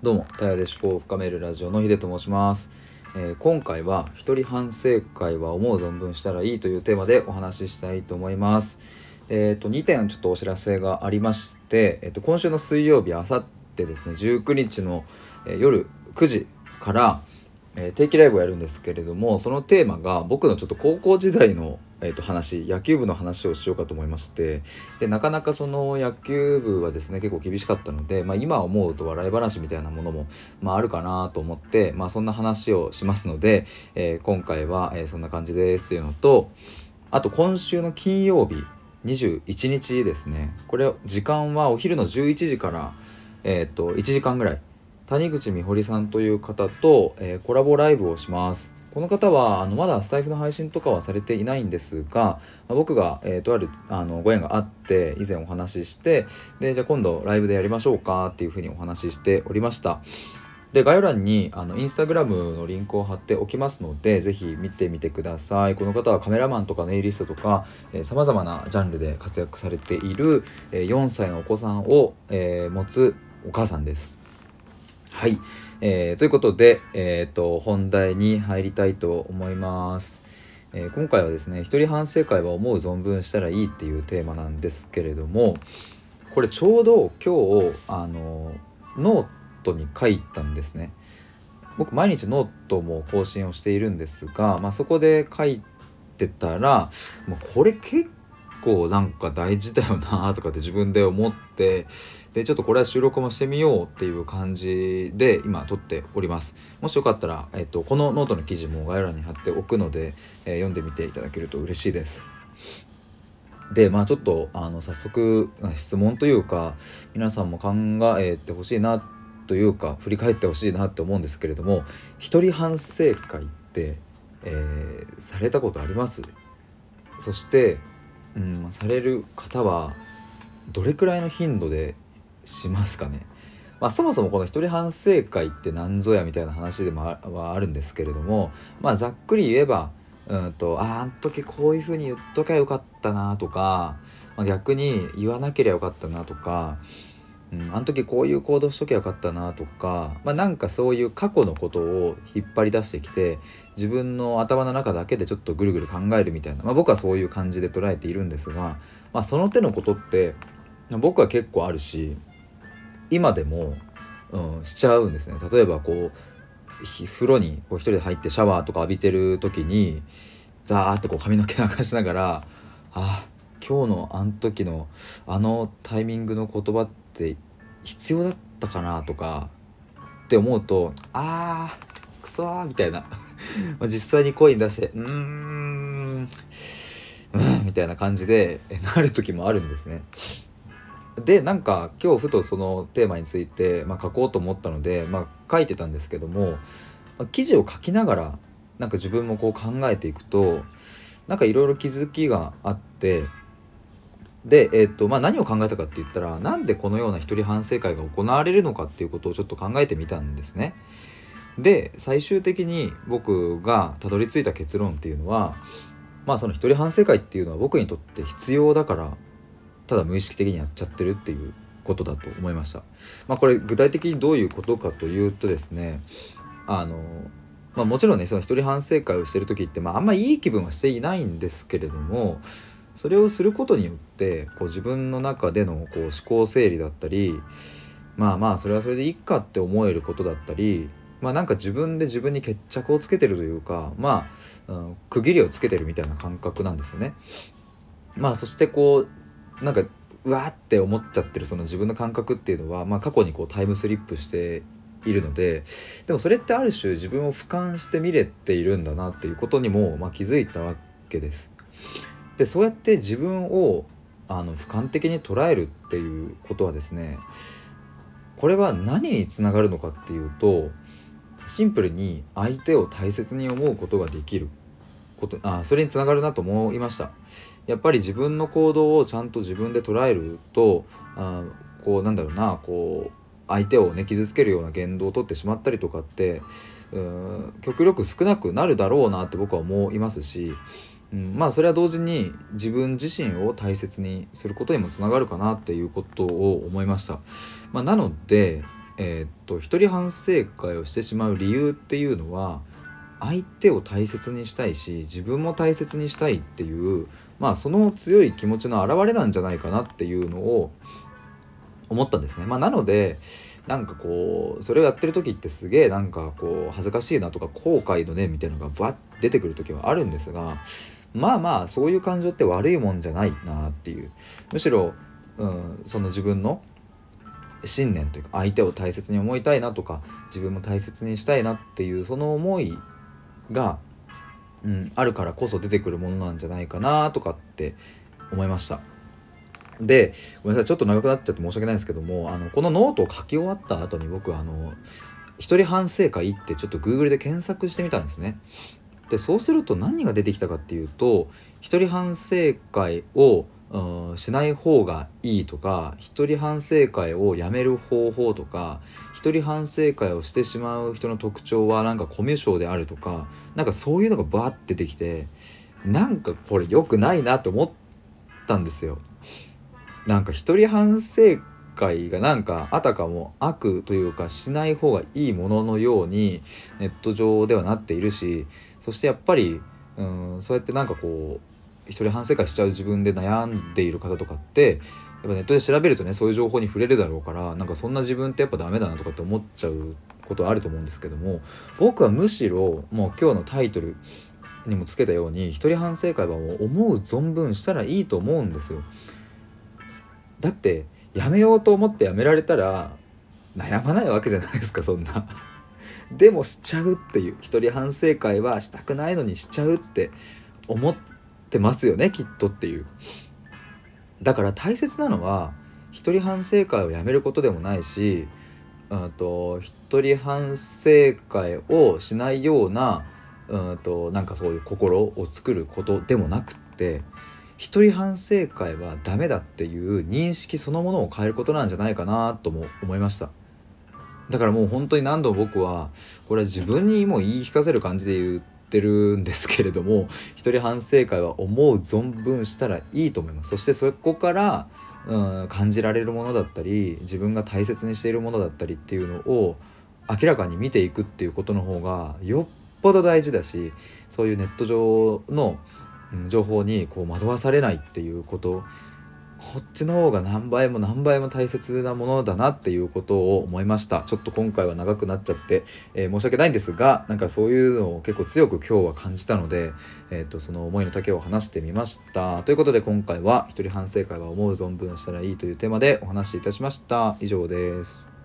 どうも、たやで思考を深めるラジオのひでと申します。えー今回は、一人反省会は思う存分したらいいというテーマでお話ししたいと思います。えっ、と、2点ちょっとお知らせがありまして、えっ、と、今週の水曜日、あさってですね、19日の、え夜9時から、え定期ライブをやるんですけれどもそのテーマが僕のちょっと高校時代の、えー、と話野球部の話をしようかと思いましてでなかなかその野球部はですね結構厳しかったので、まあ、今思うと笑い話みたいなものも、まあ、あるかなと思って、まあ、そんな話をしますので、えー今回は、えーそんな感じですっていうのとあと今週の金曜日21日ですね。これ時間はお昼の11時から、えー、と1時間ぐらい。谷口美穂さんという方と、えーコラボライブをします。この方はあのまだスタイフの配信とかはされていないんですが、ま僕が、えーとあるあのご縁があって以前お話ししてでじゃあ今度ライブでやりましょうかっていうふうにお話ししておりました。で概要欄にあのインスタグラムのリンクを貼っておきますのでぜひ見てみてください。この方はカメラマンとかネイリストとかさまざまなジャンルで活躍されている、えー4歳のお子さんを、えー持つお母さんです。はい、えーということで、えー、と本題に入りたいと思います、えー今回はですね一人反省会は思う存分したらいいっていうテーマなんですけれどもこれちょうど今日あのノートに書いたんですね。僕毎日ノートも更新をしているんですが、まあ、そこで書いてたらもうこれ結構なんか大事だよなとかって自分で思ってでちょっとこれは収録もしてみようっていう感じで今撮っております。もしよかったら、えっと、このノートの記事も概要欄に貼っておくので、えー読んでみていただけると嬉しいです。でまあちょっとあの早速質問というか皆さんも考えてほしいなというか振り返ってほしいなって思うんですけれども一人反省会って、えーされたことあります？そして、うん、される方はどれくらいの頻度でしますかね、まあ、そもそもこの一人反省会って何ぞやみたいな話でもあはあるんですけれども、まあ、ざっくり言えばうんとああん時こういうふうに言っときゃよかったなとか、まあ、逆に言わなければよかったなとか、うん、あの時こういう行動しときゃよかったなとか、まあ、なんかそういう過去のことを引っ張り出してきて自分の頭の中だけでちょっとぐるぐる考えるみたいな、まあ、僕はそういう感じで捉えているんですが、まあ、その手のことって僕は結構あるし今でも、うん、しちゃうんですね。例えばこう風呂にこう一人で入ってシャワーとか浴びてる時にザーってこう髪の毛流しながらあ今日のあの時のあのタイミングの言葉って必要だったかなとかって思うとあーくそみたいな 実際に声に出してうーんうんみたいな感じでなる時もあるんですね。でなんか今日ふとそのテーマについて、まあ、書こうと思ったので、まあ、書いてたんですけども、まあ記事を書きながらなんか自分もこう考えていくとなんかいろいろ気づきがあってで、えっとまあ、何を考えたかって言ったらなんでこのような一人反省会が行われるのかっていうことをちょっと考えてみたんですね。で最終的に僕がたどり着いた結論っていうのはまあその一人反省会っていうのは僕にとって必要だからただ無意識的にやっちゃってるっていうことだと思いました。まあ、これ具体的にどういうことかというとですねあの、まあ、もちろんねその一人反省会をしてる時って、まあ、あんまいい気分はしていないんですけれどもそれをすることによってこう自分の中でのこう思考整理だったりまあまあそれはそれでいいかって思えることだったりまあなんか自分で自分に決着をつけてるというかまあ、うん、区切りをつけてるみたいな感覚なんですよね。まあそしてこうなんかうわって思っちゃってるその自分の感覚っていうのは、まあ、過去にこうタイムスリップしているのででもそれってある種自分を俯瞰して見れているんだなっていうことにも、まあ、気づいたわけです。でそうやって自分をあの俯瞰的に捉えるっていうことはですねこれは何につながるのかっていうとシンプルに相手を大切に思うことができることあそれにつながるなと思いました。やっぱり自分の行動をちゃんと自分で捉えるとあこうなんだろうなこう相手をね傷つけるような言動をとってしまったりとかってうん極力少なくなるだろうなって僕は思いますし、うん、まあそれは同時に自分自身を大切にすることにもつながるかなっていうことを思いました。まあ、なのでえー、っと一人反省会をしてしまう理由っていうのは相手を大切にしたいし自分も大切にしたいっていうまあその強い気持ちの表れなんじゃないかなっていうのを思ったんですね。まあ、なのでなんかこうそれをやってる時ってすげえなんかこう恥ずかしいなとか後悔の念みたいなのがバッ出てくる時はあるんですがまあまあそういう感情って悪いもんじゃないなっていうむしろ、うん、その自分の信念というか相手を大切に思いたいなとか自分も大切にしたいなっていうその思いが、うん、あるからこそ出てくるものなんじゃないかなとかって思いました。でごめんなさいちょっと長くなっちゃって申し訳ないんですけどもあのこのノートを書き終わった後に僕あの一人反省会ってちょっと Google で検索してみたんですね。でそうすると何が出てきたかっていうと一人反省会をうん、しない方がいいとか一人反省会をやめる方法とか一人反省会をしてしまう人の特徴はなんかコミュ障であるとかなんかそういうのがバーって出てきてなんかこれ良くないなと思ったんですよ。なんか一人反省会がなんかあたかも悪というかしない方がいいもののようにネット上ではなっているしそしてやっぱりうんそうやってなんかこう一人反省会しちゃう自分で悩んでいる方とかってやっぱネットで調べるとねそういう情報に触れるだろうからなんかそんな自分ってやっぱダメだなとかって思っちゃうことはあると思うんですけども僕はむしろもう今日のタイトルにもつけたように一人反省会はもう思う存分したらいいと思うんですよ。だってやめようと思ってやめられたら悩まないわけじゃないですかそんな。でもしちゃうっていう一人反省会はしたくないのにしちゃうって思ってますよねきっとっていう。だから大切なのは一人反省会をやめることでもないしうんと一人反省会をしないようなうんとなんかそういう心を作ることでもなくって一人反省会はダメだっていう認識そのものを変えることなんじゃないかなとも思いました。だからもう本当に何度も僕はこれは自分にも言い聞かせる感じで言ってるんですけれども 一人反省会は思う存分したらいいと思います。そしてそこからうん感じられるものだったり自分が大切にしているものだったりっていうのを明らかに見ていくっていうことの方がよっぽど大事だしそういうネット上の情報にこう惑わされないっていうことこっちの方が何倍も何倍も大切なものだなっていうことを思いました。ちょっと今回は長くなっちゃって、えー、申し訳ないんですがなんかそういうのを結構強く今日は感じたので、えーと、その思いの丈を話してみました。ということで今回は一人反省会は思う存分したらいいというテーマでお話しいたしました。以上です。